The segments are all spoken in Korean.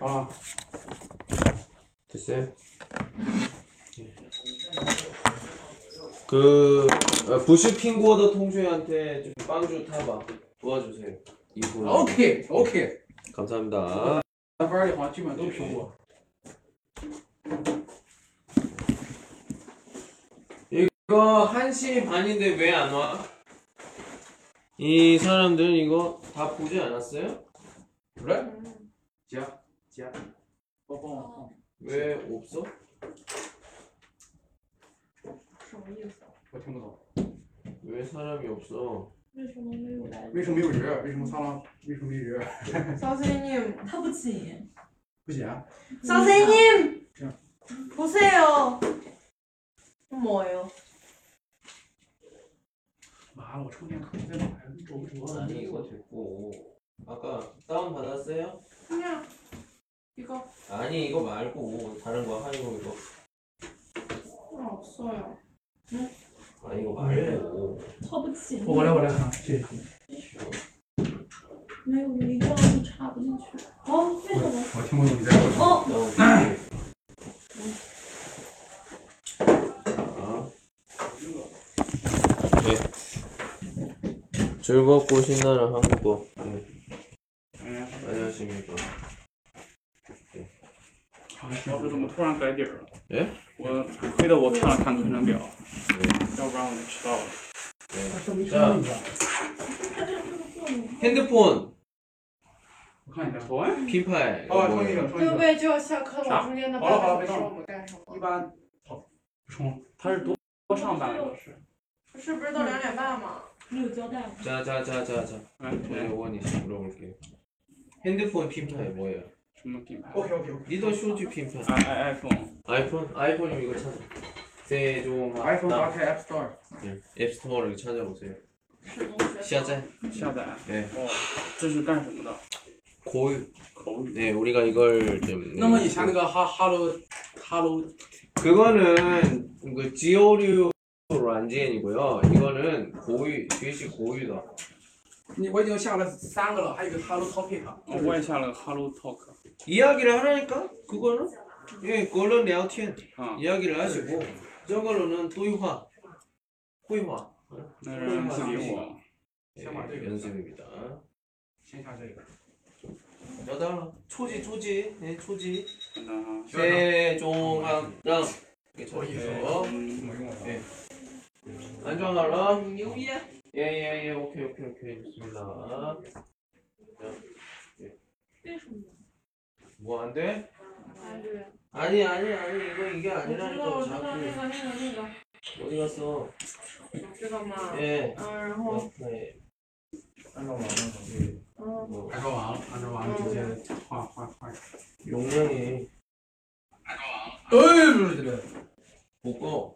아. 됐어요? 그 아, 부시 핑고어더 통주이한테 좀 빵주 타봐. 도와주세요. 이거 오케이 오케이. 감사합니다. 빨리 맞지만 너무 좋아. 이거 1시 반인데 왜 안 와? 이 사람들은 이거 다 보지 않았어요? 그래? 음. 자. 帮帮我 왜 없어? 什么意思？我听不懂， 왜 사람이 없어? 为什么没有来？为什么没有人？为什么苍狼？为什么没人？ 선생님, 他不请。不行，啊 선생님, 자. 보세요. 뭐예요? 妈了，我充电口在哪呀？找不着。 아니 이거 됐고 아까 다운 받았어요? 그냥 이거 아니 이거 말고 다른 거 하이고 이거 없어요. 아 이거 말고 他不请。我来，我来看，谢谢。没有流量就插不进去。哦，为什么？我听不懂你在说什么。哦， 아. 네. 즐겁고 신나는 한국어. 네. 嗯， 안녕하십니까. 老师怎么突然改底儿了？哎，我亏得我看了看课程表， 네. 要不然我就迟到了。 네. 자, 他这个这个作用。 핸드폰 我看一下，保安。 핀파일. 哦， 이거 充一 뭐예요? 个，充一个。各位就要下课啥了，中间的好了好了半个小时别动我们干什么？一般哦不充，他是多多上半个小时。是不是都两点半吗？你有胶带吗？ 자, 자, 자, 자, 자. 哎， 오늘 원이씩 물어볼게요. 핸드폰 핀파일 뭐예요? 什么品牌？OK OK OK。 리더 쇼지 핀파일. 哎哎，iPhone。 아이폰? 아이폰이면 이거 찾아. 세종 iPhone 打开 App Store 네. 앱스토어를 찾아보세요. 是同学。下载. 下载。 네. 哦，这是干什么的？ 고유. 口语。 네, 우리가 이걸 좀. 那么以前那个哈 Hello Hello 그거는 그 지오류软件이고요. 이거는 고유, 뒤시 고유다. 你我已经下了三个了，还有个 Hello Topic。哦我也下了个 Hello Talk。 이야기를 하라니까? 그거는? 예, 그걸로 聊天. 啊， 이야기를 하시고 저걸로는 도유화. 호유화. 那让自己我 예, 연습입니다. 先下这个。 여덟 초지 초지 네 초지 等等哈。 세종항랑 이렇게 不好意思， 적어서 嗯，没用了。 예. 안정하라 牛逼！ 예예예 오케이 오케이 오케이 좋습니다 为什么？ 뭐 안 돼? 哎，对， 아니 아니 아니 이거 이게 我知道， 아니라니까 我知道那 자꾸 个那个那个， 어디 갔어 这个嘛。 예 嗯，然后， 네. 按照完了，对。嗯， 뭐 按照完了，按照完了，直接画画画。 용량이 哎，不是这个。 뭐고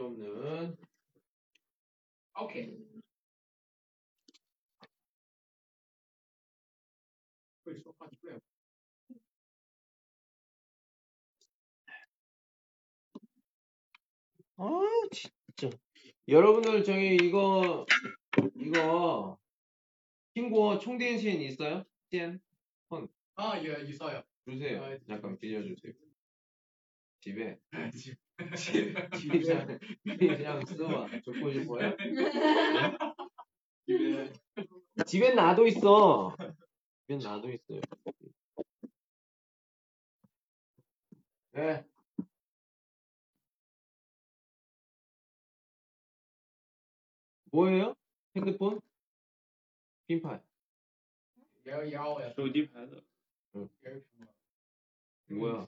없는 오케이. 아 진짜 여러분들 저기 이거 이거 친구 총대신 있어요? 아, 예, 있어요. 주세요. 아, 예. 잠깐 빌려주세요. 집에 집에 그냥 그냥 써봐. 듣고 싶어요? 집에 집엔 나도 있어. 집엔 나도 있어요. 네. 뭐예요? 핸드폰? 핀팔. 也要也要呀。手机牌子。 응. 也是苹果。 뭐야?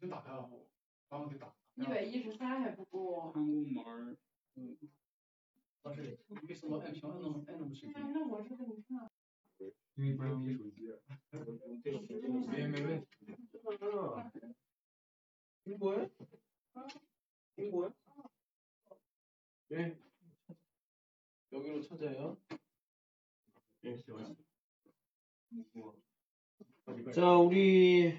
就打开了，把我给打。一百一十三还不够。看过门儿，嗯，但是为什么按屏按那么按那么视频？那我这个你看，因为不是用你手机。没没问题。 이거야? 이거야? 예. 여기로 찾아요. 예. 자, 우리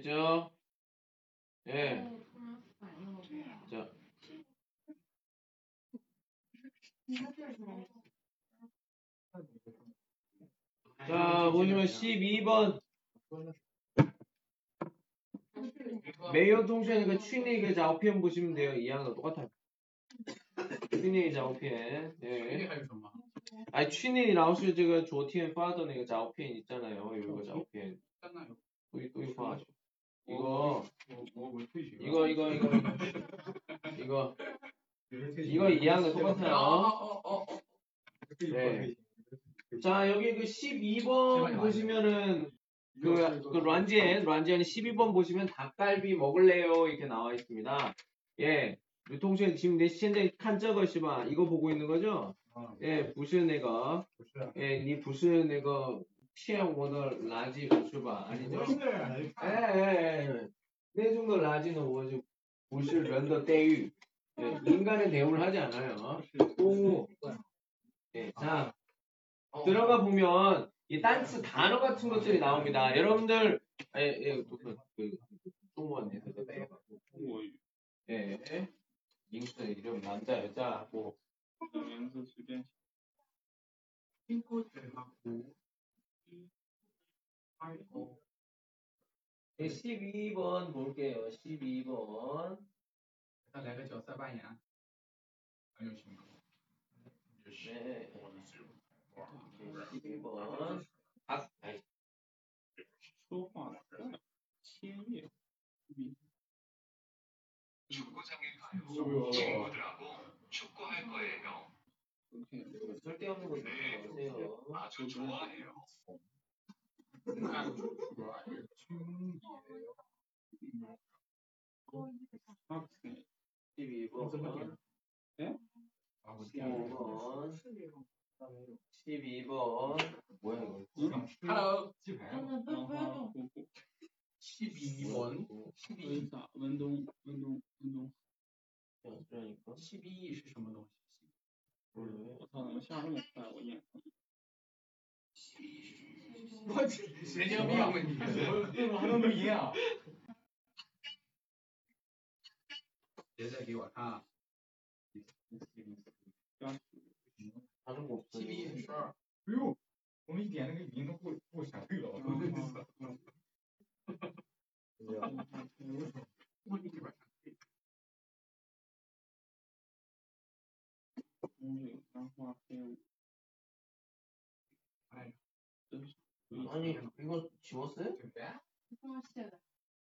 됐죠? 예. 자. 자, 보시면 12번. 매연 통신이니까 취니의 자오피엔 보시면 돼요. 이하는 똑같아요. 취니의 자오피엔. 예. 아니, 취니 라오스 지금 조티엔 파더네가 자오피엔 있잖아요. 이거 자오피엔. 있잖아요. 또 이거 봐가지고. 이거 이거 이거 이거 이거 이거 이해하는 거 똑같아요. 네. 자 여기 그 12번 보시면은 그, 그 란지엔 란지엔 12번 보시면 닭갈비 먹을래요 이렇게 나와 있습니다. 예. 유통신 지금 내 시엔데 칸저거시마 이거 보고 있는 거죠? 예, 부시는 애가 예, 니 부시는 애가 피해 오더 라지 부스바 아니죠? 예, 예, 예. 내 정도 라지는 뭐지? 부스 런더 대유 예, 인간의 대우를 하지 않아요. 동우 예, 자 들어가 보면 이 단츠 단어 같은 것들이 나옵니다. 여러분들 예, 예, 그, 그, 그 뭐, 예, 링스 이름 남자 여자 뭐名字 12번 볼게요. 12번. 일단 내가 저 써봐야. 알려주십니까? 네. 12번. 아, 아이. 소화, 축구장에 가요. 친구들하고 축구할 거예요. 쓸데없는 거 듣지 마세요. 아주 좋아해요. 학생. 12번 아, 뭐 12번 12번 뭐야 이거? Hello，鸡排。嗯，不不要动。 12번 12啥？温东温东温东 그러니까 12是什么东西？ 我操，怎么下这么快？我验。我去，神经病！我怎么还能录音啊？别再给我看了。他说我七米十二。哎呦，我们一点那个语音都不不响对了，我操！是别，你不要谢了。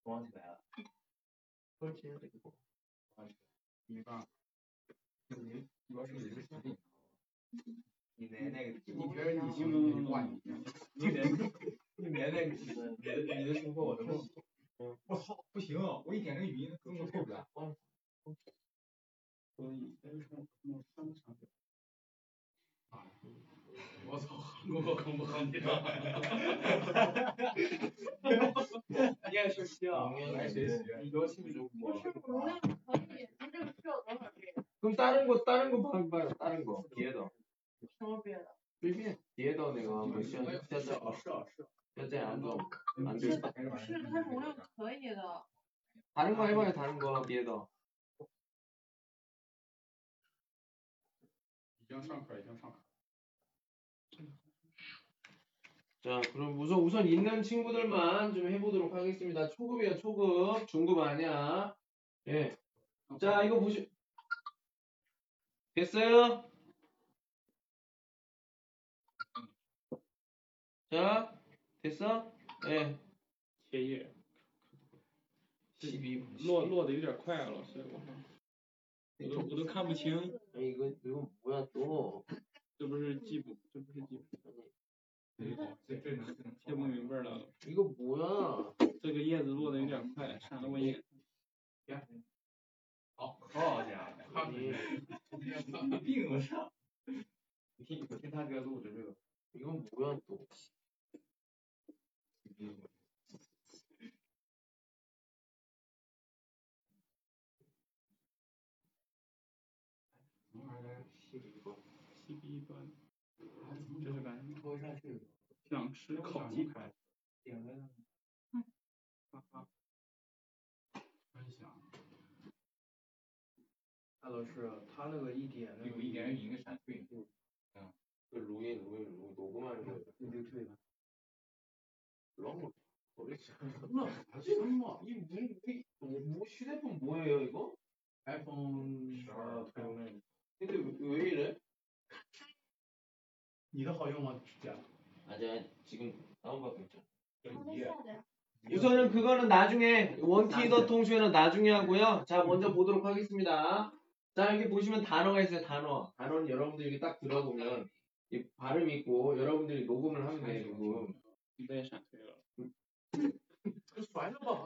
装起来了。装起来了。装起来了。你放。你别，你要是你一个指，你奶奶个，你觉得你行不行？你把，你奶奶，你连那个你的你的你的说话我都弄。我操，不行，我一点这个语音根本受不了。所以，但是从从商场。我可不好你了。你爱学习啊，爱学习，你多听中不是容量可以，它这个需要多少 G？ 그럼 다른 거 다른 거 봐봐요. 다른 거 뒤에도 什么别的？随便 뒤에도 내가 뭐 시간 짜짜 是啊是啊， 짜짜 안 줘. 안 是 돼. 不是它容量可以的？ 다른 거 해봐요. 다른 거 뒤에도. 已经上课，已经上课。 자, 그럼 우선 우선 있는 친구들만 좀 해보도록 하겠습니다. 초급이야, 초급. 중급 아니야. 예. 자, 이거 보시. 됐어요? 자, 됐어? 예. 切页 12. 落落的有点快了，所以我我都我都看不清， 아니, 이거 이거 뭐야 또? 这不是记不这不是记不 这这能听不明白了。一个不、啊。这个叶子落的有点快，闪了我眼。行。好，好家伙，你你病了？你听，我听他哥录的这个，一共不用东西。想吃烤鸡排。点了。哈哈。分享。老师，他那个一点那个。有一点应该闪退。嗯。会录音，录音，录音，多功能。那就退了。然后。那什么？你你你你手机 iPhone 个？iPhone 十二 Pro 那个。那有有一人。你的好用吗？姐？ 아니야 지금 다운받고 있죠. 예. 우선은 그거는 나중에 원티더 통수에는 나중에 하고요. 자 먼저 보도록 하겠습니다. 자 여기 보시면 단어가 있어요. 단어. 단어는 여러분들 이렇게 딱 들어보면 이 발음 있고 여러분들이 녹음을 하면 돼요. 녹음.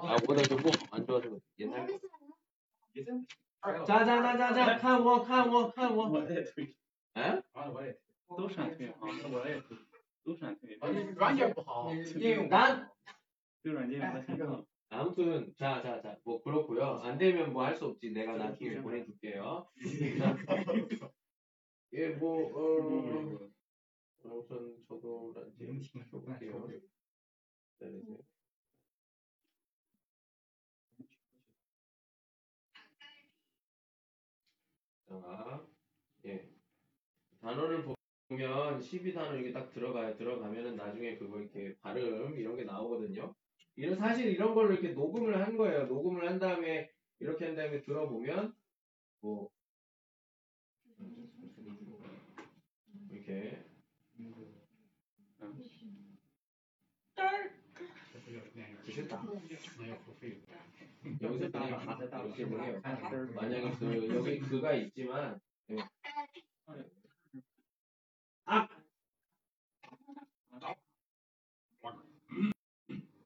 아 워낙 정보 안 좋아서 옛날. 자자자자자 칸원 칸원 칸원. 에? 아 뭐래? 또 상태. 아 뭐래? 都是안 틀리죠. 아니, 완전 뭐, 이용. 난 그런 이제 맞아요. 아무튼 자 자 자 뭐 그렇고요. 안 되면 뭐 할 수 없지. 내가 나중에 보내줄게요. 예뭐 어. 우선 저도 란지 볼게요. 기다리세요. 자, 예. 단어를 보 보면 12단어 이렇게 딱 들어가요. 들어가면은 나중에 그거 이렇게 발음 이런 게 나오거든요. 이런 사실 이런 걸로 이렇게 녹음을 한 거예요. 녹음을 한 다음에 이렇게 한 다음에 들어보면 뭐 이렇게 싫다. 여기서 딱 이렇게 보면 만약에 그 여기 그가 있지만 네. 아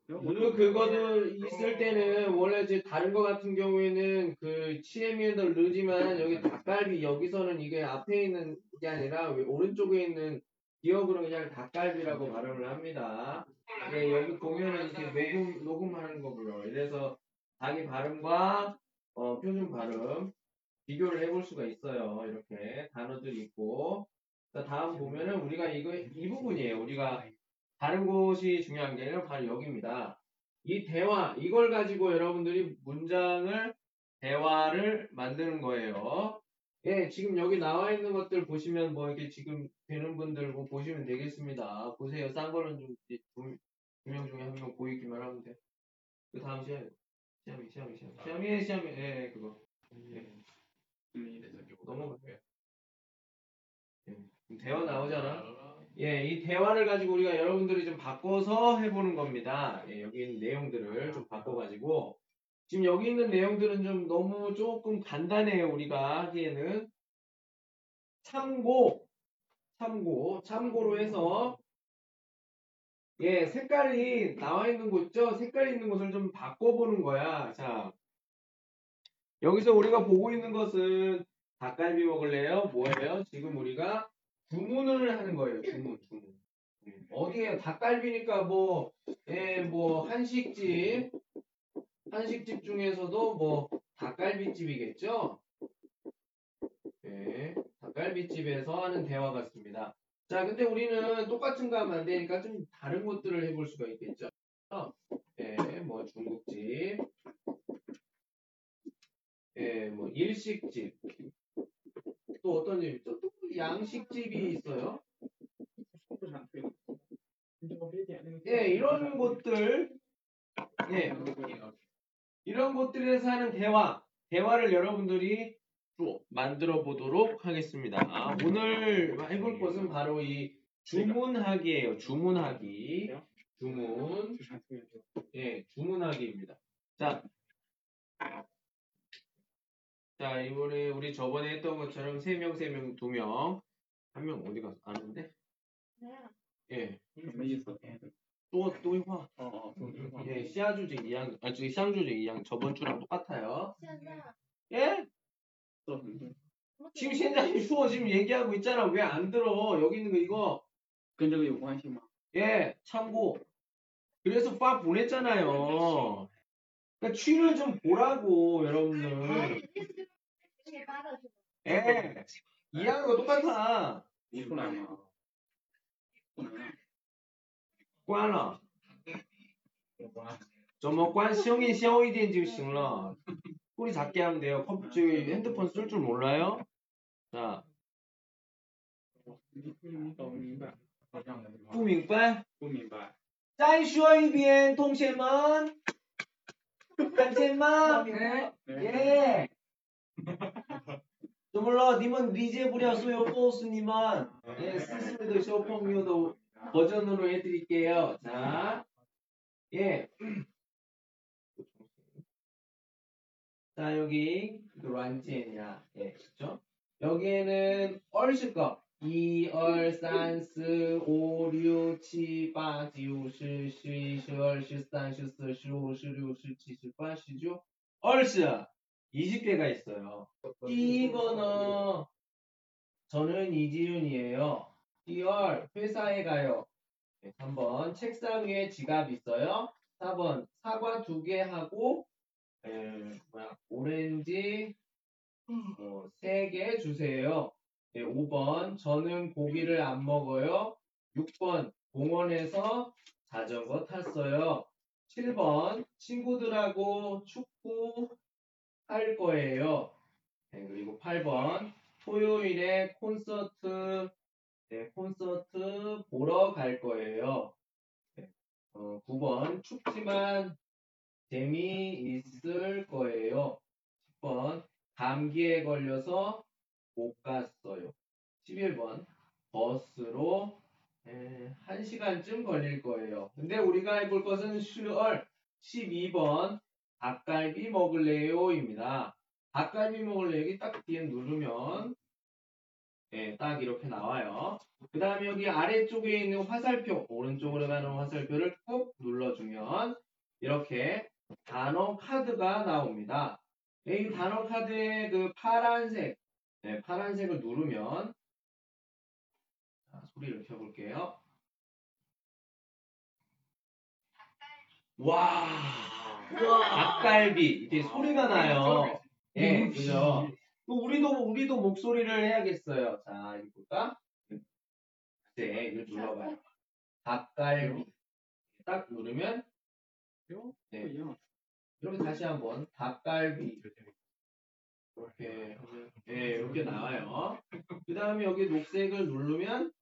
물론 그거도 있을 때는 원래 이제 다른 거 같은 경우에는 그 치에미에도 르지만 여기 닭갈비 여기서는 이게 앞에 있는 게 아니라 왜 오른쪽에 있는 기억으로 그냥 닭갈비라고 발음을 합니다. 예, 여기 보면은 이렇게 녹음 녹음하는 거고요. 이래서 자기 발음과 어, 표준 발음 비교를 해볼 수가 있어요. 이렇게 단어들이 있고 자, 다음 보면은 우리가 이거 이 부분이에요. 우리가 다른 곳이 중요한 게 아니라 바로 여기입니다. 이 대화, 이걸 가지고 여러분들이 문장을, 대화를 만드는 거예요. 예, 지금 여기 나와 있는 것들 보시면 뭐 이렇게 지금 되는 분들 뭐 보시면 되겠습니다. 보세요. 싼 거는 좀, 두명 중에 한 명 보이기만 하면 돼. 그 다음 시험이, 시험이, 시험이, 시험이, 시험이, 시험이, 예, 예, 그거. 예. 넘어갈게요. 예, 대화 나오잖아. 예, 이 대화를 가지고 우리가 여러분들이 좀 바꿔서 해보는 겁니다. 예, 여기 있는 내용들을 좀 바꿔가지고 지금 여기 있는 내용들은 좀 너무 조금 간단해요. 우리가 하기에는 참고, 참고, 참고로 해서 예, 색깔이 나와 있는 곳 있죠? 색깔 있는 곳을 좀 바꿔보는 거야. 자, 여기서 우리가 보고 있는 것은 닭갈비 먹을래요? 뭐예요? 지금 우리가 주문을 하는 거예요. 주문, 주문. 어디에 닭갈비니까 뭐, 예, 뭐 한식집, 한식집 중에서도 뭐 닭갈비집이겠죠? 예, 닭갈비집에서 하는 대화 같습니다. 자, 근데 우리는 똑같은 거 하면 안 되니까 좀 다른 것들을 해볼 수가 있겠죠? 예, 뭐 중국집, 예, 뭐 일식집, 또 어떤 집 있죠? 또 양식집이 있어요. 예, 이런 곳들, 예, 이런 곳들에서 하는 대화, 대화를 여러분들이 또 만들어 보도록 하겠습니다. 아, 오늘 해볼 것은 바로 이 주문하기예요. 주문하기. 주문. 예, 주문하기입니다. 자. 자, 이번에 우리 저번에 했던 것처럼 3명, 3명, 2명. 한 명 어디 가서 아는데? 네. 또, 또 이화. 어, 어, 또 이화. 예, 시아 조직 이양, 아, 저기 샹 조직 이양 저번 주랑 똑같아요. 예? 지금 현장이 추워 지금 얘기하고 있잖아. 왜 안 들어? 여기 있는 거 이거. 근데 그 요구하시면. 예, 참고. 그래서 빠 보냈잖아요. 그러니까 취를 좀 보라고 여러분들. 给你发的是吗？ 예, 이해하는 거 똑같아. 你出来吗？不能啊。关了.怎么关? 시영이 샤워一点就行了. 소리 작게 하면 돼요. 컴, 저기 핸드폰 쓸 줄 몰라요? 자, 你你懂明白？好像的。不明白?不明白。再说一遍,同学们.看见吗? 예. 怎 么了?你们理解不了所有告诉你们. 예, 스스로도 쇼폼요도 버전으로 해드릴게요. 자, 예. 자, 여기 란지엔이야. 예, 그죠? 여기에는 얼실 거. 1, 2, 3, 4, 5, 6, 7, 8, 9, 10, 11, 12, 13, 14, 15, 16, 17, 18, 19. 얼씨 20개가 있어요. 이거는 저는 이지윤이에요. 2월 회사에 가요. 네, 3번 책상 위에 지갑 있어요. 4번 사과 두 개 하고 에, 뭐야 오렌지 어, 3개 주세요. 네, 5번 저는 고기를 안 먹어요. 6번 공원에서 자전거 탔어요. 7번 친구들하고 축구 할 거예요. 네, 그리고 8번 토요일에 콘서트 네, 콘서트 보러 갈 거예요. 네, 어, 9번 춥지만 재미있을 거예요. 10번 감기에 걸려서 못 갔어요. 11번 버스로 에, 1시간쯤 걸릴 거예요. 근데 우리가 해볼 것은 10월 12번 닭갈비 먹을래요입니다. 닭갈비 먹을래 여기 딱 뒤에 누르면 예, 딱 이렇게 나와요. 그 다음에 여기 아래쪽에 있는 화살표 오른쪽으로 가는 화살표를 꾹 눌러주면 이렇게 단어 카드가 나옵니다. 이 단어 카드의 그 파란색 네, 파란색을 누르면 자, 소리를 켜볼게요. 와, 닭갈비 이게 소리가 나요. 예, 음, 그죠. 또 우리도 우리도 목소리를 해야겠어요. 자, 이거 볼까? 네, 이거 눌러봐요. 닭갈비. 딱 누르면 네. 이렇게 다시 한번 닭갈비 이렇게 네, 이렇게 나와요. 그 다음에 여기 녹색을 누르면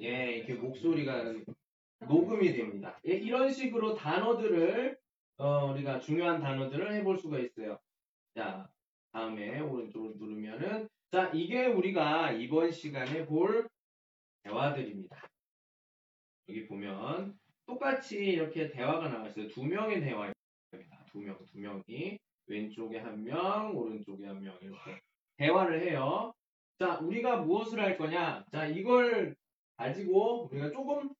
예, 이렇게 목소리가 녹음이 됩니다. 예, 이런 식으로 단어들을 어, 우리가 중요한 단어들을 해볼 수가 있어요. 자, 다음에 오른쪽을 누르면은 자, 이게 우리가 이번 시간에 볼 대화들입니다. 여기 보면 똑같이 이렇게 대화가 나와 있어요. 두 명의 대화입니다. 두 명, 두 명이 왼쪽에 한 명, 오른쪽에 한 명 이렇게 대화를 해요. 자, 우리가 무엇을 할 거냐? 자, 이걸 가지고 우리가 조금 한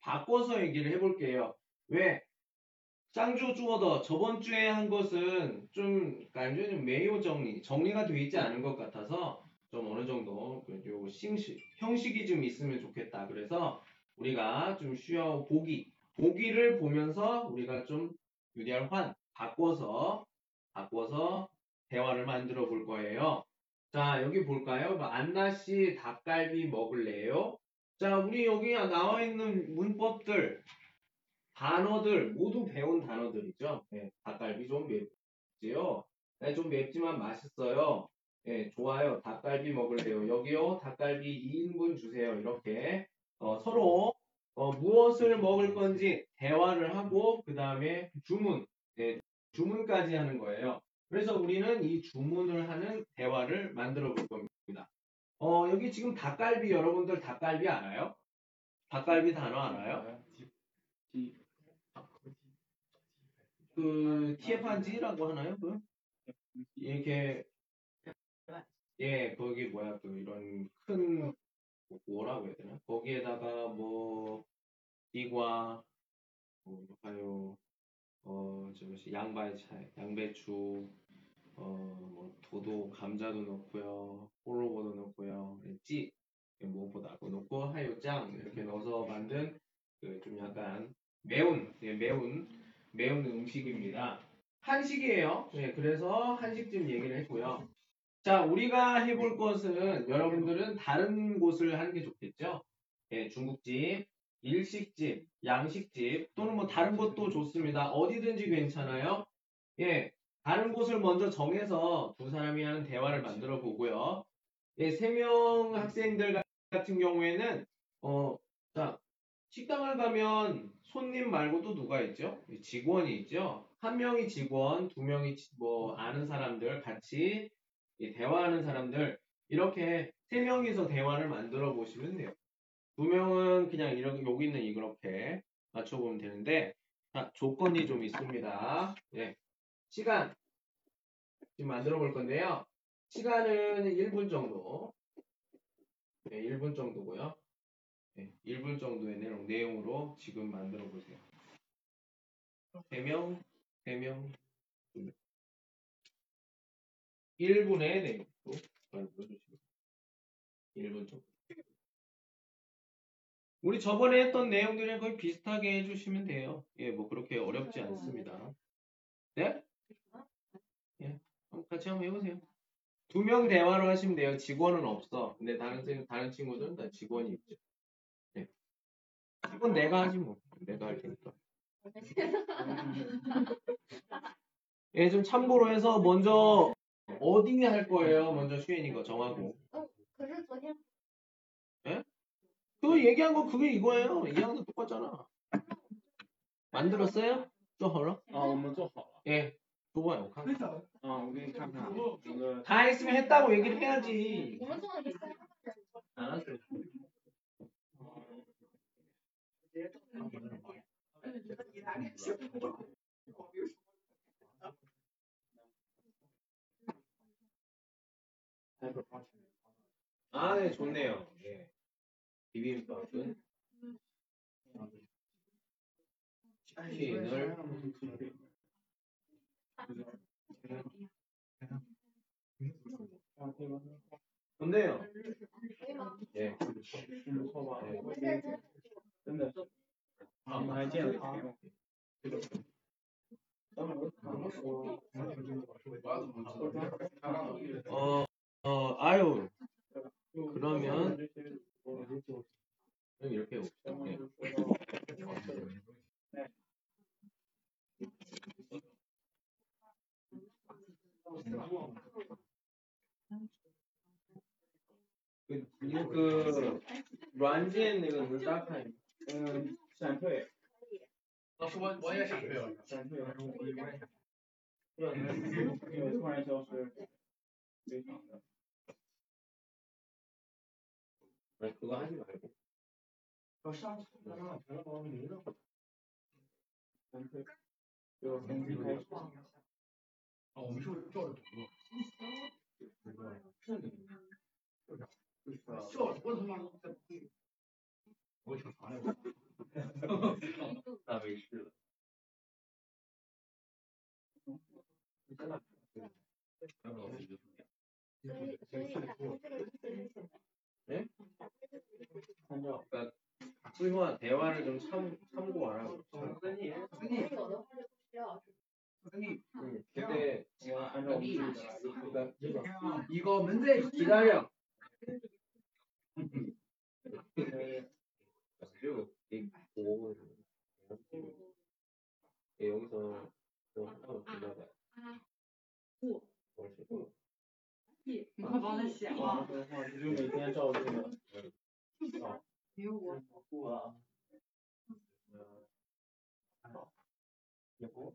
바꿔서 얘기를 해볼게요. 왜? 짱조 주어더 저번 주에 한 것은 좀 완전히 매우 정리, 정리가 되어 있지 않은 것 같아서 좀 어느 정도 요 싱시 형식이 좀 있으면 좋겠다. 그래서 우리가 좀 쉬어 보기 보기를 보면서 우리가 좀 유리할 환 바꿔서 바꿔서 대화를 만들어 볼 거예요. 자 여기 볼까요? 뭐, 안나 씨 닭갈비 먹을래요? 자 우리 여기 나와 있는 문법들 단어들 모두 배운 단어들이죠. 네, 닭갈비 좀 맵지요. 네, 좀 맵지만 맛있어요. 네, 좋아요. 닭갈비 먹을래요. 여기요. 닭갈비 2인분 주세요. 이렇게 어, 서로 어, 무엇을 먹을 건지 대화를 하고 그 다음에 주문, 네, 주문까지 하는 거예요. 그래서 우리는 이 주문을 하는 대화를 만들어 볼 겁니다. 어, 여기 지금 닭갈비 여러분들 닭갈비 알아요? 닭갈비 단어 알아요? 그 TF한지라고 하나요? 그 이렇게 예 거기 뭐야 그 이런 큰 뭐라고 해야 되나? 거기에다가 뭐 이과 뭐 하요 어 저것이 양배차 양배추 어뭐 도도 감자도 넣고요 호로보도 넣고요 예, 찌 무엇보다 넣고 하요짱 이렇게 넣어서 만든 그 좀 약간 매운 예, 매운 매운 음식입니다. 한식이에요. 예, 그래서 한식 좀 얘기를 했고요. 자, 우리가 해볼 것은 여러분들은 다른 곳을 하는 게 좋겠죠. 예, 중국집, 일식집, 양식집 또는 뭐 다른 곳도 좋습니다. 어디든지 괜찮아요. 예, 다른 곳을 먼저 정해서 두 사람이 하는 대화를 만들어 보고요. 예, 세 명 학생들 같은 경우에는 어, 자, 식당을 가면 손님 말고도 누가 있죠? 직원이 있죠. 한 명이 직원, 두 명이 지- 뭐 아는 사람들 같이 이 대화하는 사람들 이렇게 세 명이서 대화를 만들어 보시면 돼요. 두 명은 그냥 이렇게 여기 있는 이렇게 맞춰보면 되는데 자, 조건이 좀 있습니다. 예. 시간 지금 만들어 볼 건데요. 시간은 1분 정도. 네, 1분 정도고요. 네, 1분 정도의 내용, 내용으로 지금 만들어 보세요. 3명, 3명, 1분의 내용으로 만들어 주시고 1분 정도. 우리 저번에 했던 내용들이랑 거의 비슷하게 해주시면 돼요. 예, 뭐 그렇게 어렵지 않습니다. 네? 같이 한번 해보세요. 두 명 대화로 하시면 돼요. 직원은 없어. 근데 다른, 다른 친구들은 다 직원이 있죠. 네. 이건 내가 하지 뭐. 내가 할 테니까. 예, 좀 참고로 해서 먼저 어디 할 거예요? 먼저 슈인 이거 정하고. 예? 그래도 얘기한 거 그게 이거예요. 이양도 똑같잖아. 만들었어요? 또 하러? 아, 엄마 또 하러. 예. 좋아요. 看看. 啊，我给你看看那个 다 했으면 했다고 얘기를 해야지. 我们做了一三个人， 알았어요. 아, 네, 좋네요. 예. 비빔밥은 치킨을 좋네요. 예. 어, 어, 아유. 그러면 이렇게 봅시다. 예. 那个软件那个能打开，嗯，闪退。老师，我我也闪退了。闪退，我我也闪退。对，那个突然消失，非常的。来，喝安静来。我上次刚刚停了，我没了。闪退，就从今开始。哦，我们是照着整个，整个这里，就是就是笑什他妈的，我挺啥来着？那没事了。所以说台湾是跟参参观啊，参观。有的话就需要。 선생님. 근데 아니 없습니다. 이거 문제 기다려. 여기서 이거 우와. 예뻐.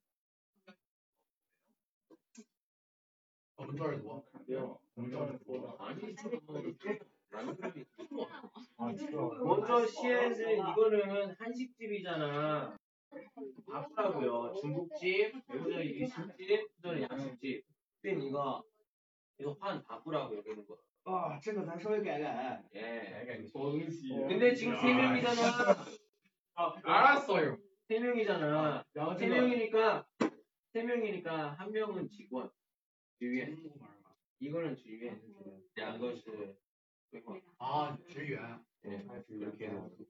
시고. 어, 문제 알고. 卡掉，我们照着说的。 아니, 남들이 아, 진짜. 먼저 시에는 이거는 한식집이잖아. 바꾸라고요. 중국집, 여기서 일식집, 그다음에 양식집. 그럼 이거 이거 환 바꾸라고 여기는 거. 啊，这个咱稍微改改。 예. 东西。 근데 지금 세 명이잖아. 알았어요. 세 명이잖아. 然后 세 这个 명이니까 세 명이니까 한 명은 직원. 学院，一个人去医院就，两个是，啊，职员，对，还是有电脑的。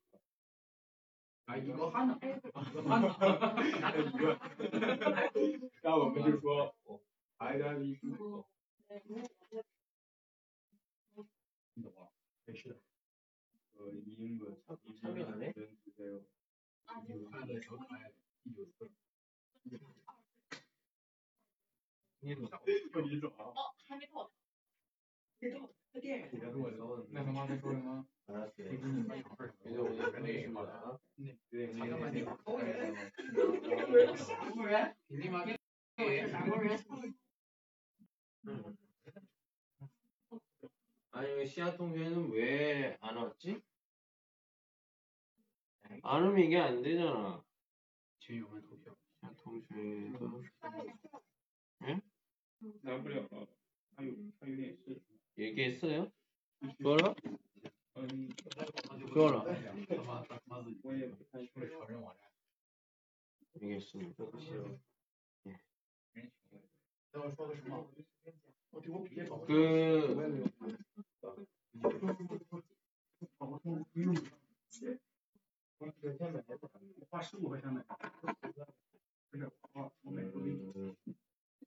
还有一个汉的，一个。那我们就说，还有一个。懂了，没事。呃，英国的，一个英国的，一个英国的。小可爱，第九次。 내가 말해 소리나 아니 시야 통제는 왜 안 왔지? 안 오면 이게 안 되잖아. 지금 오면 도쿄 시야 통제도 응? 来不了了，他有他有点事。也给事了？说了？嗯，说了。我也不太会承认我这。应该是你不行。哥，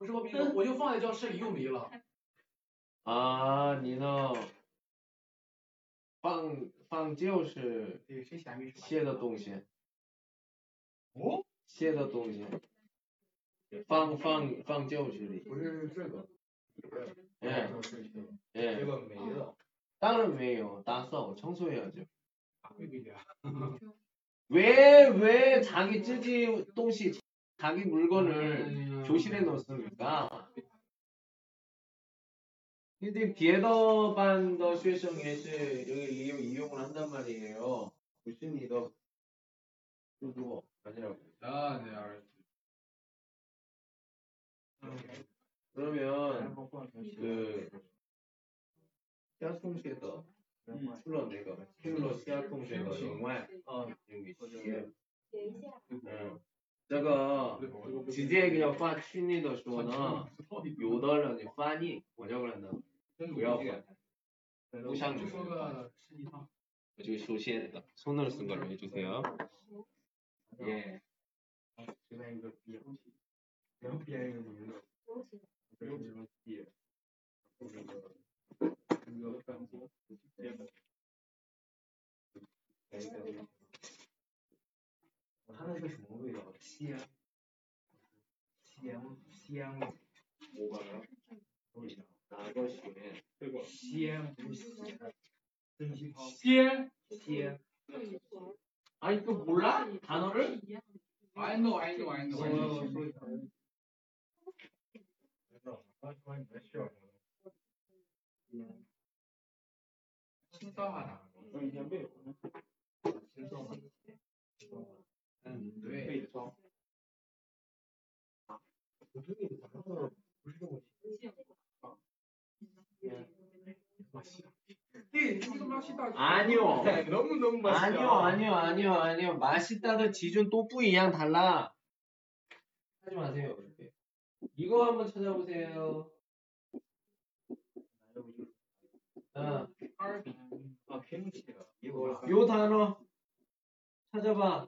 不是我笔，我就放在教室里又没了。啊，你呢？放放就是对，谁嫌没事？写的东西，哦，写的东西，放放放教室里。不是这个，哎这哎，个没了。当然没有，打扫청소해야죠。 会不会啊？ 왜, 왜 자기 찌지东西, 자기 물건을 교실에 넣었습니다. 근데 비에더 반더 수혜성 예시 여기 이용을 한단 말이에요. 무슨 이더? 그거 아니라고. 아, 네, 알았어요. 그러면 그 시아통쉐더 출러 내가. 출러 시아통쉐더 정말? 어. 여기 시에 응 这个直接그냥发群里头说呢，有的人你翻译我就不能不要翻，不像就你说个十几趟。 저 쇼시에다 손으로 쓴 걸로 해주세요. 예. 它那是什么味道？鲜，鲜鲜味。 뭐가 나거 시에 先不是写的，真心泡。 시에 시에 아니 또 몰라 단어를 I know, I know, I know. I know. 青 음, 음, 네. 그렇죠. 보통이 나눠서 보시는 거지. 네, 예. 예, 지금 맛있다. 아니요. 네, 너무 너무 맛있다. 아니요, 아니요, 아니요, 아니요. 맛있다는 지준 또뿌이양 달라. 하지 마세요. 그렇게. 이거 한번 찾아보세요. 아, 아, 요 단어 찾아봐.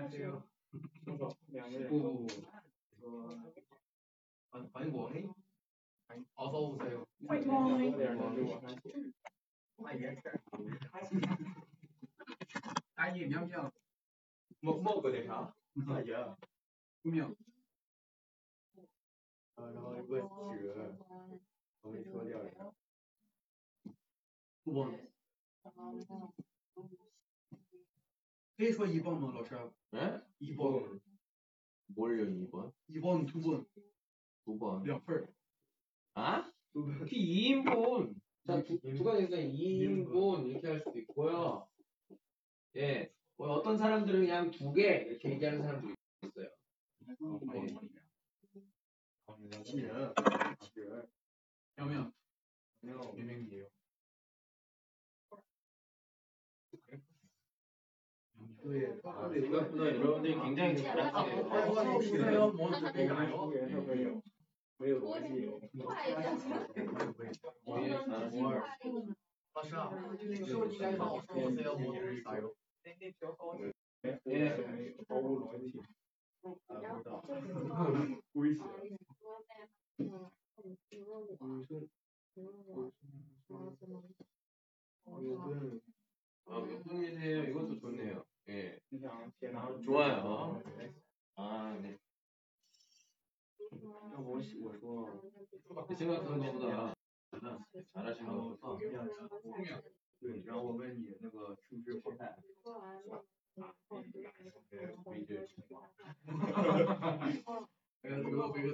两个人不不不欢迎我嘿好好五岁欢迎光临欢迎光临欢迎阿姨你要不要 冒冒个那啥？感觉姑然后一个雪我给说掉了不不可以说一半吗老师？ 네? 2번. 뭘요, 2번? 2번 두 번. 2번. 리플. 아? 그 2인분. 자, 두, 두 가지가 2인분 이렇게 할 수도 있고요. 예. 뭐 어떤 사람들은 그냥 두 개 이렇게 얘기하는 사람도 있어요. 지금 지금 여명 여명이에요. 히 잘하시네요. 오세요 뭐 어떻게 가요 会员会有，没有逻辑。 예, 잘하시네요. 老师啊是不是应该让我说 오세요 뭐 어떻게 가요 예，毫无逻辑。啊，不知道。危险。 아, 몇 분이세요? 이것도 좋네요. 예. 你想先拿 좋아요. 아, 네. 要不我喜我说， 생각한 것보다 잘하시는 것 같아서. 对，然后我问你那个是不是后台？ 네, 위드. 그래서 그거 되게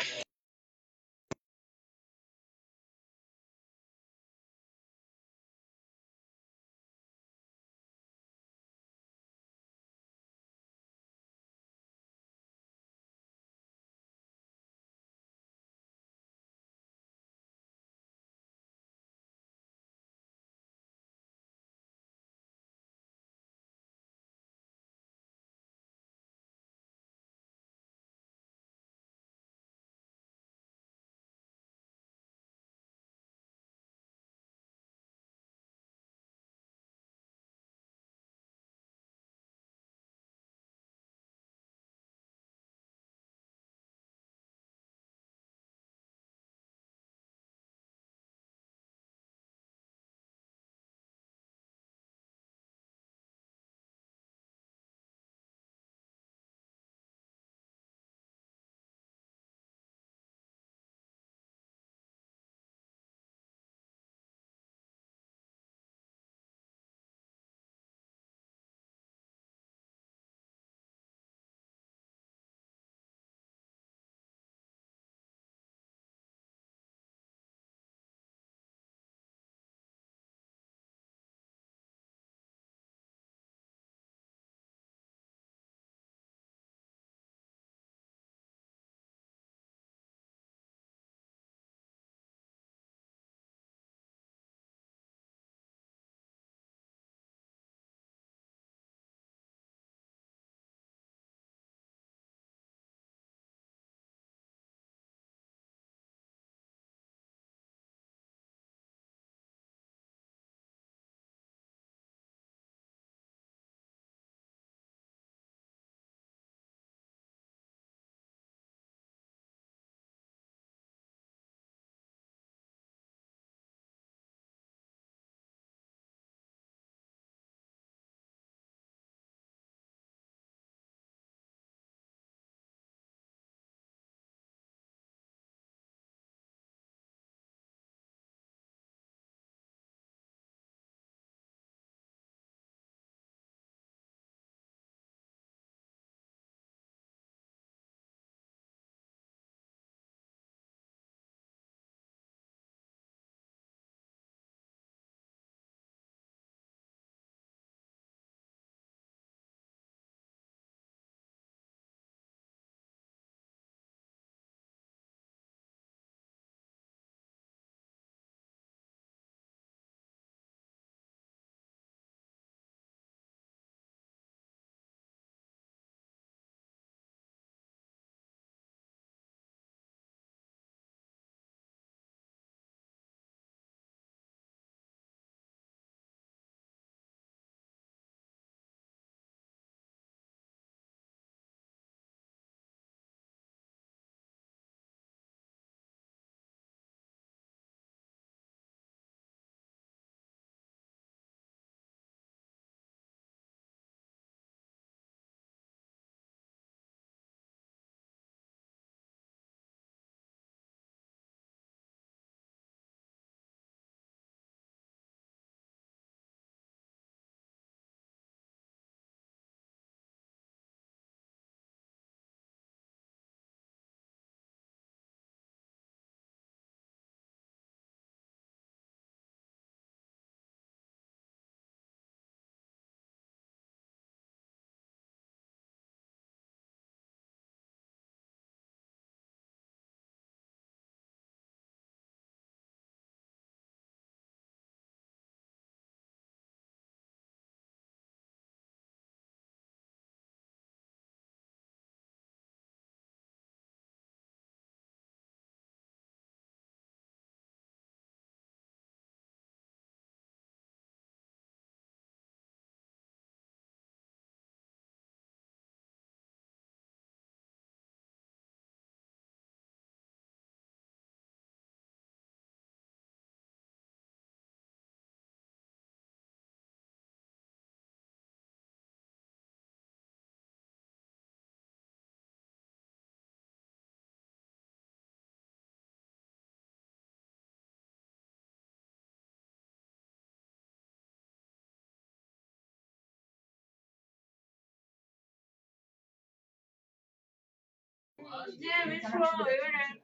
Yeah, 그래?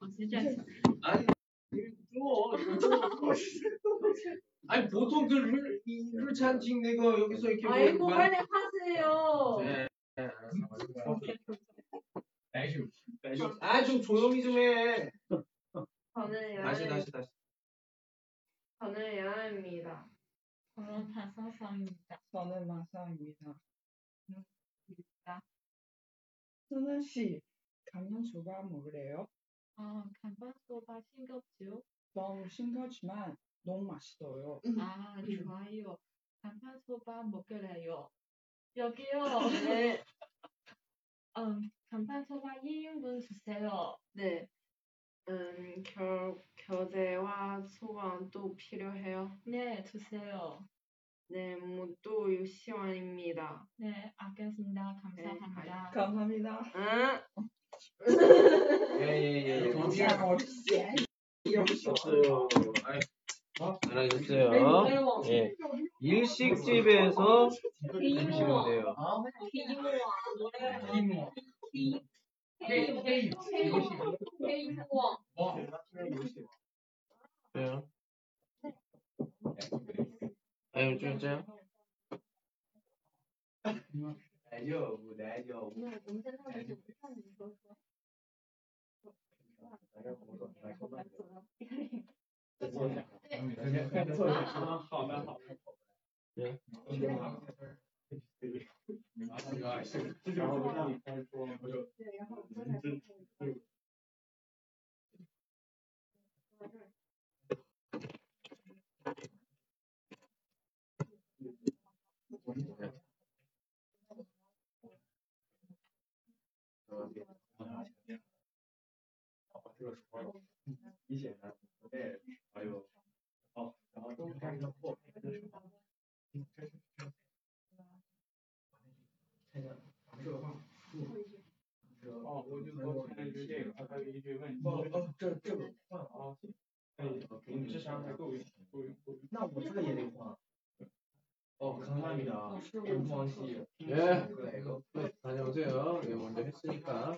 어, 진짜. 아니, 또 이거 아니 보통 그룰찬칭 내가 여기서 이렇게 아이고 뭐 말... 빨리 하세요. 네. 네 아주 아좀 아, 조용히 좀 해. 저는 야 다시 다시 다시. 저는 야입니다. 저는 다섯입니다. 저는 마사입니다. 저는 씨. 강연 초밥 먹으래요? 아, 간판소바 싱겁죠? 너무 싱거지만 너무 맛있어요. 아, 좋아요. 간판소바 먹으래요. 여기요. 네, 음, 간판소바 2인분 주세요. 네. 음, 겨, 겨대와 소금도 필요해요. 네, 주세요. 네, 무도 6시원입니다. 네, 알겠습니다. 감사합니다. 감사합니다. 응? 예예예. 어딨어? 없어요. 잘하셨어요. 네. 예. 일식집에서 드시면 돼요. 哎呦，不得就。没，就。好的，好的，就，就，这个说了，一显然不对，还有，哦，然后都开始破，这是什么？这个这个话，哦，我就说现在是这个，还有一句问题。哦哦，这这个换啊，可以，你智商还够用，够用，够用。那我这个也得换。哦，감사합니다 김수환 씨. 예. 그래, 이거. 네, 다녀오세요. 예, 먼저 했으니까.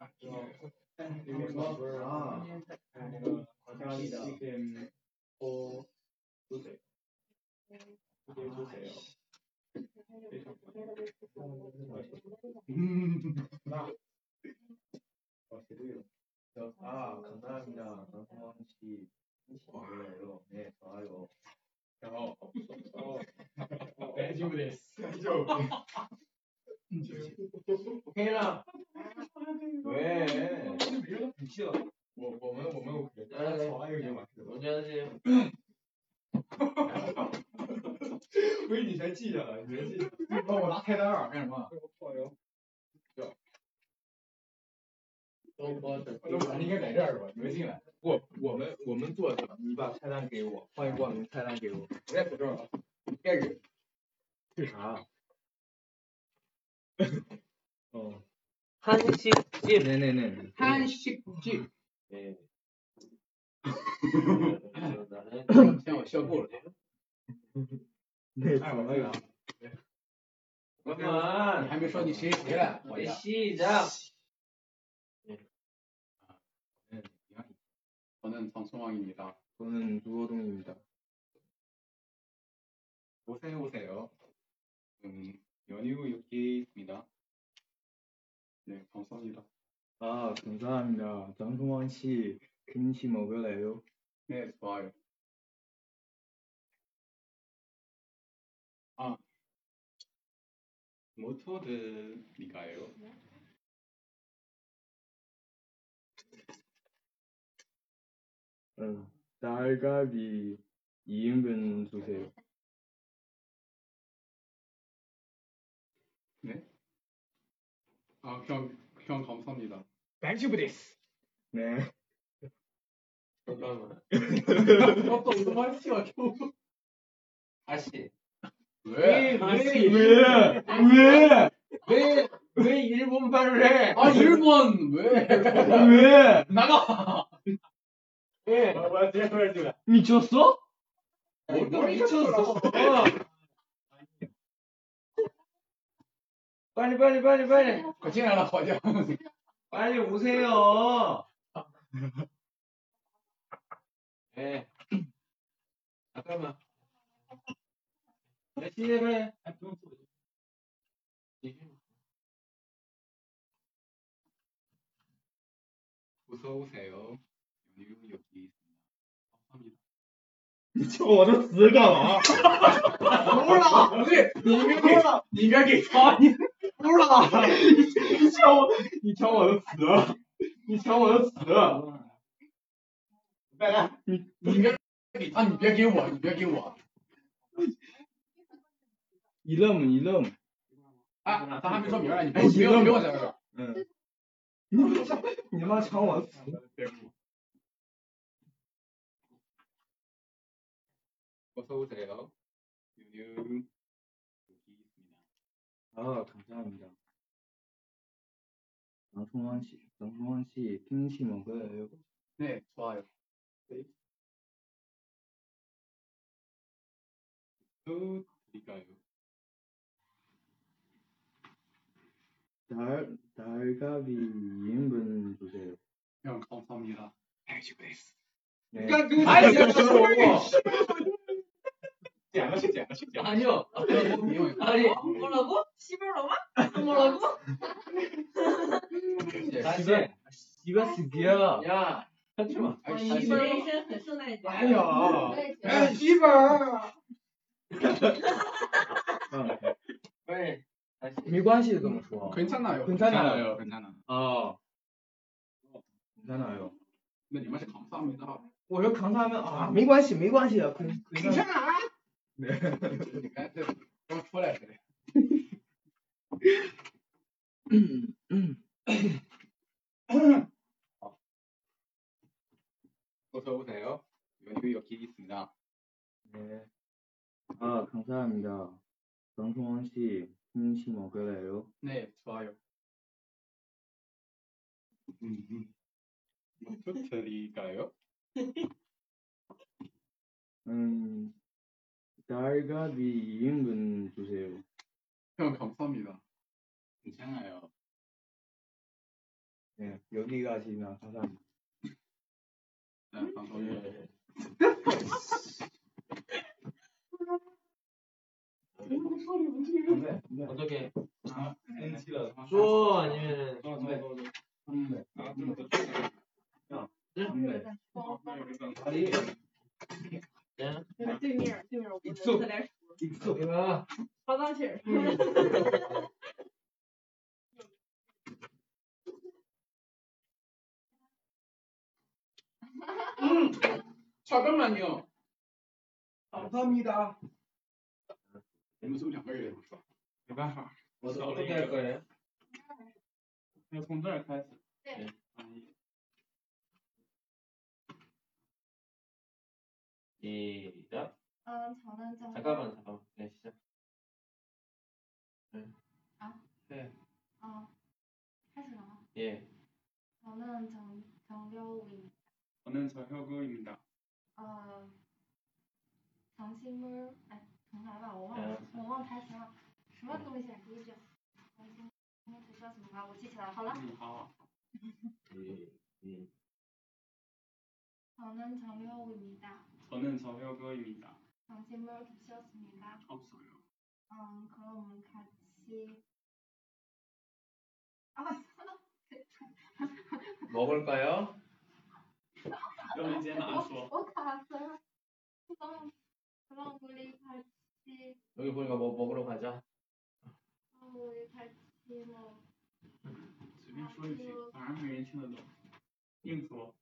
멤버랑 지금 아, 감사합니다. 강성원 씨. 네, 좋아요. 네, 지금 喂，没没没，我我们我们我们，大家来玩一个吧。我觉得这，哈哈哈哈哈哈！你全记下了，你全记下了。那我拿菜单干什么？泡油。都我都反正应该在这儿是吧？你们进来。不，我们我们坐着，你把菜单给我，欢迎光临，菜单给我。我在坐这儿了。开始。是 啥？哦、嗯。 한식집. 네네네. 한식집. 네. 나는 先我笑够了。对，哎，我那个。 잠깐만. 你还没说你谁谁来？我 네, 呀。 시작. 저는 정성왕입니다. 저는 누호동입니다. 오세요 오세요. 음, 연휴 6기입니다. 네, 감사합니다. 아, 감사합니다. 장동원 씨, 김치 먹을래요? 네, 좋아요. 아, 모토드니까요. 응. 달걀이 2인분 주세요. 아, 형, 형 감사합니다. 벤츠브리스. 네. 잠깐만. 또 오만 씨가 겨우. 다시. 왜? 왜, 왜? 왜? 왜, 왜 일본말을 해? 아, 일본 왜? 왜? 나가. 왜? 미쳤어? 뭘 미쳤어? 빨리 빨리 빨리 빨리 거친 하나 버려. 빨리 오세요. 예. 네. 잠깐만. 몇 시에 해? 무서우세요. 유유 你抢我的词干嘛？不是啦不是你别给他你不是你抢我你抢我的词你抢我的词拜拜你你别给他你别给我你别给我。你愣你愣。哎咱还没说名呢你别别别给我整嗯。你他妈抢我的词别 어서 오세요. 유유. 여기 있습니다. 아, 감사합니다. 양성원 씨, 양성원 씨, 핑시 먹어요. 네, 좋아요. 네. 또 드릴까요? 달, 달가비 2인분 주세요. 형, 감사합니다. 알겠습니다. 네. 그러니까 그, 아, 그, 그 了。 아니요. 阿 아니, 뭐라고? 시발로마? 뭐라고? 다시. 이거 쓰기야. 야, 하지 마. 哎， 아니 谢 이 谢。 레이션 很顺带 哎呀，哎，媳妇儿。 어. 빨리. 다시. 没关系这么说。 괜찮아요. 괜찮아요. 괜찮아. 아. 괜찮아요. 근데 你们是 감사합니다. 我说扛他们啊，没关系，没关系，肯肯定。你 네. 그러니까 Vamos por 어서 오세요. 연휴 여기 있습니다. 네. 아, 감사합니다. 정성원 씨, 홍시 먹을래요? 네, 좋아요. 뭐 터트릴까요? 음, 달걀이 2인분 주세요. 형 감사합니다. 괜찮아요. 네, 여기까지나 감사합니다. 네, 감사합니다. 어떻게? 아, 네. 줘 아니면은 아, 좀더 다리? 야, 对面，对面，我坐在这数。你坐平了啊。好，当起。嗯，草根满牛，阿米达，你们就两个人？没办法，我都不带个人，要从这儿开始。对。 시작. 음, 저는 정 잠깐만, 잠깐만. 네, 시작. 네. 아. 네. 어, 开始了吗？ 예. 저는 정 정려우입니다. 저는 저혁우입니다. 어, 장식물, 아, 重来吧，我忘了，嗯我忘台词了，什么东西啊？第一句，장식물不需要什么吧？我记起来了，好了。嗯，好。 예. 예. 저는 정려우입니다. 저는 저혁우입니다. 장식물 부셨습니다. 없어요. 음, 그럼 같이 아, 먹을까요? 要一间拿说。 어 가았어요. 그럼 그럼 우리 같이 여기 보니까 뭐 먹으러 가자. 어, 우리 같이 뭐 随便说一句，反正没人听得懂，硬说。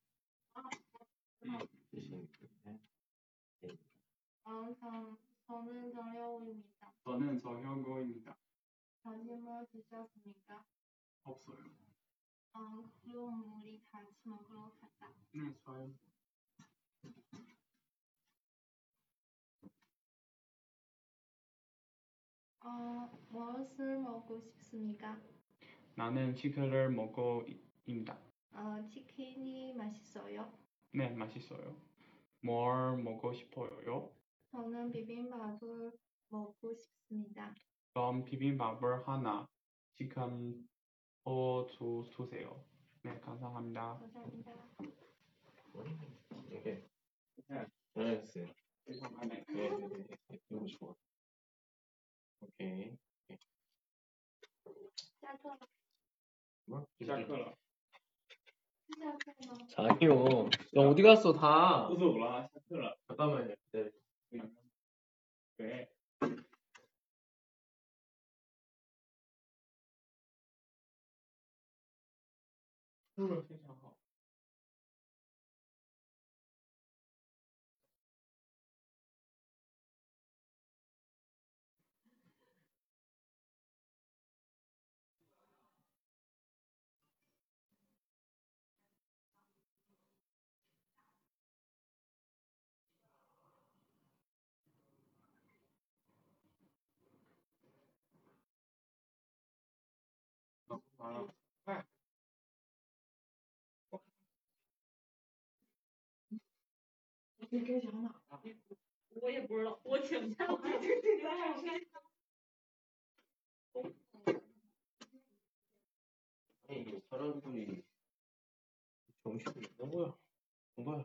어, 저, 저는 정려우입니다. 저는 정혁호입니다. 점심을 드셨습니까? 없어요. 어, 그럼 우리 같이 먹으러 가자. 네, 좋아요. 어, 무엇을 먹고 싶습니까? 나는 치킨을 먹고입니다. 어, 치킨이 맛있어요. 네, 맛있어요. 뭘 먹고 싶어요? 저는 비빔밥을 먹고 싶습니다. 그럼 비빔밥을 하나 지금 어 주, 주세요. 네, 감사합니다. 감사합니다. 이게 네, 잘했어요. 네, 네, 네, 네. 이거 좋아. 오케이. 짜서 뭐? 시작하라. 시작하라. 자기요. 야 어디 갔어 다? 무서워라. 시작하라. 잠깐만요. 기다려. 对。说的非常。好，快。你该讲哪了？我也不知道，我请假了。我，他不里，穷，能不？能不能？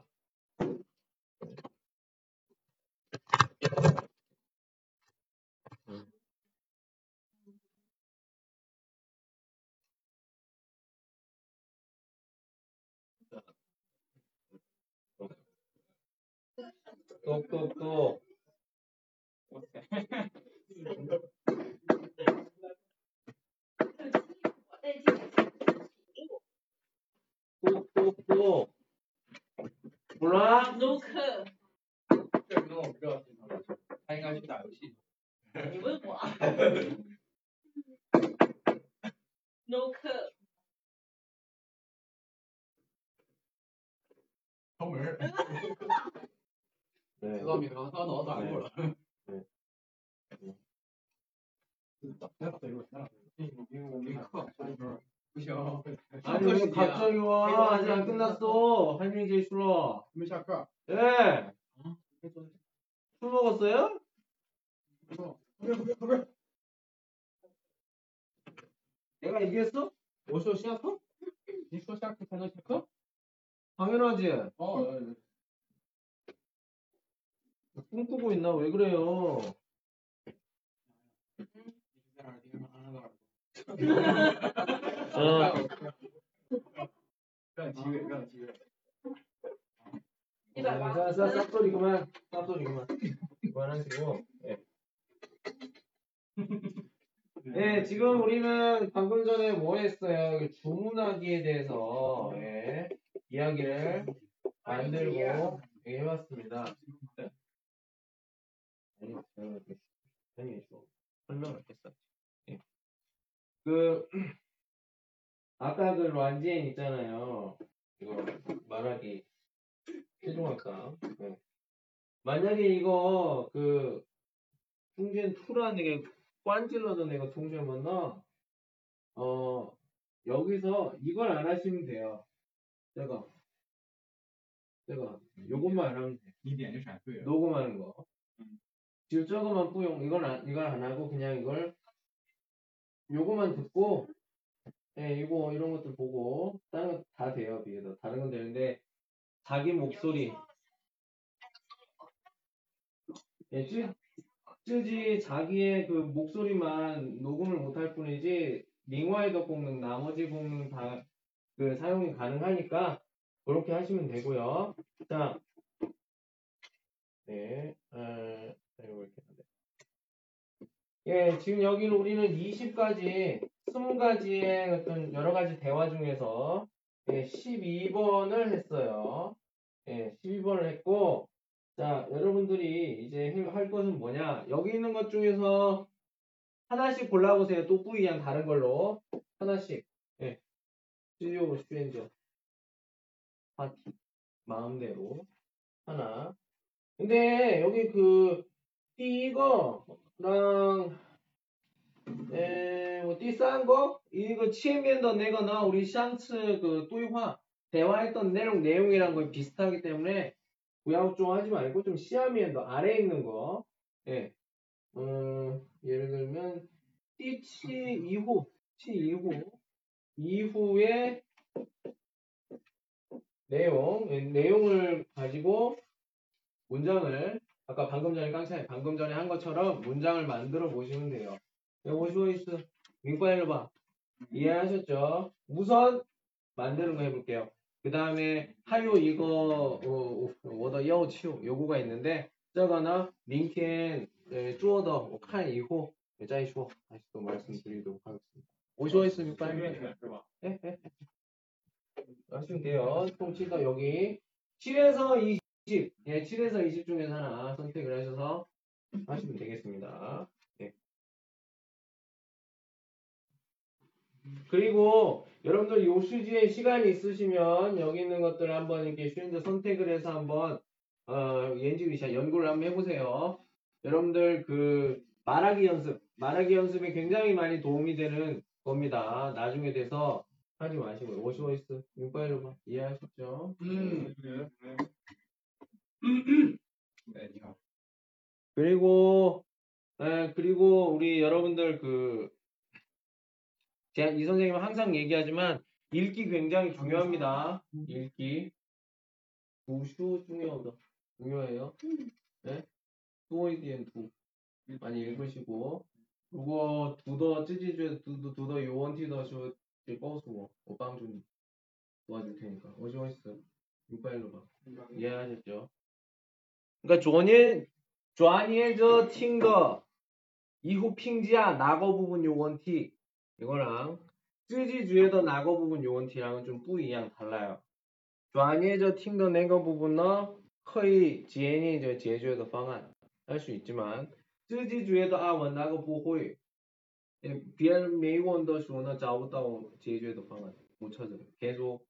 go go go！不不不，Bra Luke，这不用我们知道系统了，他应该去打游戏。你问我。Luke，敲门。네. 죄송합니다. 아, 나도 안 네. 골라. 딱 해놨다 이거 해놨다. 그죠. 아니 왜 갑자기 와? 아직 안 끝났어. 할밍 제이 슐러. 미시 아까. 예. 어? 술 먹었어요? 내가 이겼어? 오쇼 시작했어? 니쇼 시작했어? 당연하지. 어. 어, 어. 꿈꾸고 있나? 왜 그래요? 어, 자, 예. 예, 지금 우리는 방금 전에 뭐 했어요? 그 주문하기에 대해서 예, 이야기를 만들고 얘기해봤습니다. 아니, 제가 그 선생님이 좀 설명을 했었죠. 예. 그 아까 그 란지엔 있잖아요. 이거 말하기 최종학과. 네. 만약에 이거 그 통전 투라는 게 꽌질러는 애가 통전면은 어 여기서 이걸 안 하시면 돼요. 제가 제가 요것만 안 하면 돼. 你点就闪退了。 녹음하는 거. 질적으로만 뿌용 이건 안, 이건 안 하고 그냥 이걸 요거만 듣고 예, 이거 이런 것들 보고 다른 건 다 돼요 비에서 다른 건 되는데 자기 목소리 예, 쯔, 쯔지 자기의 그 목소리만 녹음을 못할 뿐이지 링와이더 공능 나머지 공능 다 그 사용이 가능하니까 그렇게 하시면 되고요 자 네. 음. 예, 지금 여기는 우리는 20가지, 20가지의 어떤 여러 가지 대화 중에서 예, 12번을 했어요. 예, 12번을 했고, 자, 여러분들이 이제 해- 할 것은 뭐냐? 여기 있는 것 중에서 하나씩 골라보세요. 또 뿌이양 다른 걸로. 하나씩. 예. 스튜디오 슈엔저. 파티. 마음대로. 하나. 근데 여기 그, 띠거 랑, 에, 뭐, 띠싼 거? 이거 치엔면더 내거나 우리 샹츠 그 뚜이화 대화했던 내용, 내용이랑 거의 비슷하기 때문에 구야우종 하지 말고 좀 시아미엔더 아래에 있는 거. 예. 음, 예를 들면, 띠치 이후, 치 이후, 이후에 내용, 예, 내용을 가지고 문장을, 아까 방금 전에 깡차이, 방금 전에 한 것처럼 문장을 만들어 보시면 돼요. 오쇼이스, 민과일로 봐. 이해하셨죠? 우선 만드는 거 해볼게요. 그 다음에 하요 이거 어, 워더 여우 치우 요거가 있는데 저거는 민켄 쪼더 칸 이후 짜이 쇼 다시 또 말씀드리도록 하겠습니다. 오쇼이스 민과일 예, 예. 하시면 돼요. 총 치가 여기 7에서 20, 예, 7에서 20 중에서 하나 선택을 하셔서 하시면 되겠습니다. 예. 그리고 여러분들 요 수지에 시간이 있으시면 여기 있는 것들을 한번 이렇게 쉬운데 선택을 해서 한번 어, 연지위샤 연구를 한번 해보세요. 여러분들 그 말하기 연습, 말하기 연습에 굉장히 많이 도움이 되는 겁니다. 나중에 돼서 하지 마시고 오시오이스 봐 이해하셨죠? 음. 네。 그리고 에, 그리고 우리 여러분들 그 제가 이 선생님은 항상 얘기하지만 읽기 굉장히 중요합니다. 읽기. 두슈 중요하다. 중요해요. 네? 두어이디엔 두. 많이 읽으시고. 그리고 두더 찌지주에 두더 두더 요원티더 쇼 뻐수고. 오빵준 도와줄 테니까. 오시오이스 윤파일로 봐. 이해하셨죠? 그러니까 조니 조아니의 저 팅거 이후 핑지야 낙어 부분 요원티 이거랑 쯔지주에더 낙어 부분 요원티랑은 좀 뿌이양 달라요. 조아니의 저 팅더 내거 부분은 거의 지엔이 저 제주에더 방안 할 수 있지만 쯔지주에더 아원 낙어 부호이 비엔 메이원더 쇼는 자오다오 제주에더 방안 못 찾아요. 계속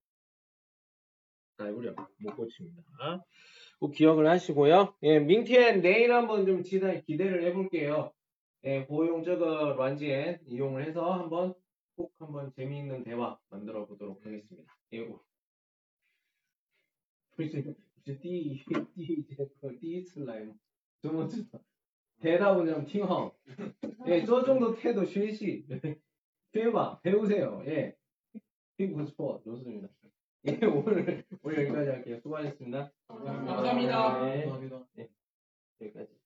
날부려 못 고칩니다. 꼭 기억을 하시고요. 예, 밍티엔 내일 한번 좀 기대, 기대를 해볼게요. 예, 고용적을 완지엔 이용을 해서 한번 꼭 한번 재미있는 대화 만들어 보도록 하겠습니다. 예, 오. 벌써 벌써 띠, 띠 이제 띠 슬라임 두 번째 대답은 좀 팅헝. 예, 저 정도 태도 쉐시 예, 배우봐 배우세요. 예, 이거 스포 좋습니다. 예, 오늘 오늘 여기까지 할게요. 수고하셨습니다. 감사합니다. 감사합니다. 네. 감사합니다. 네. 여기까지.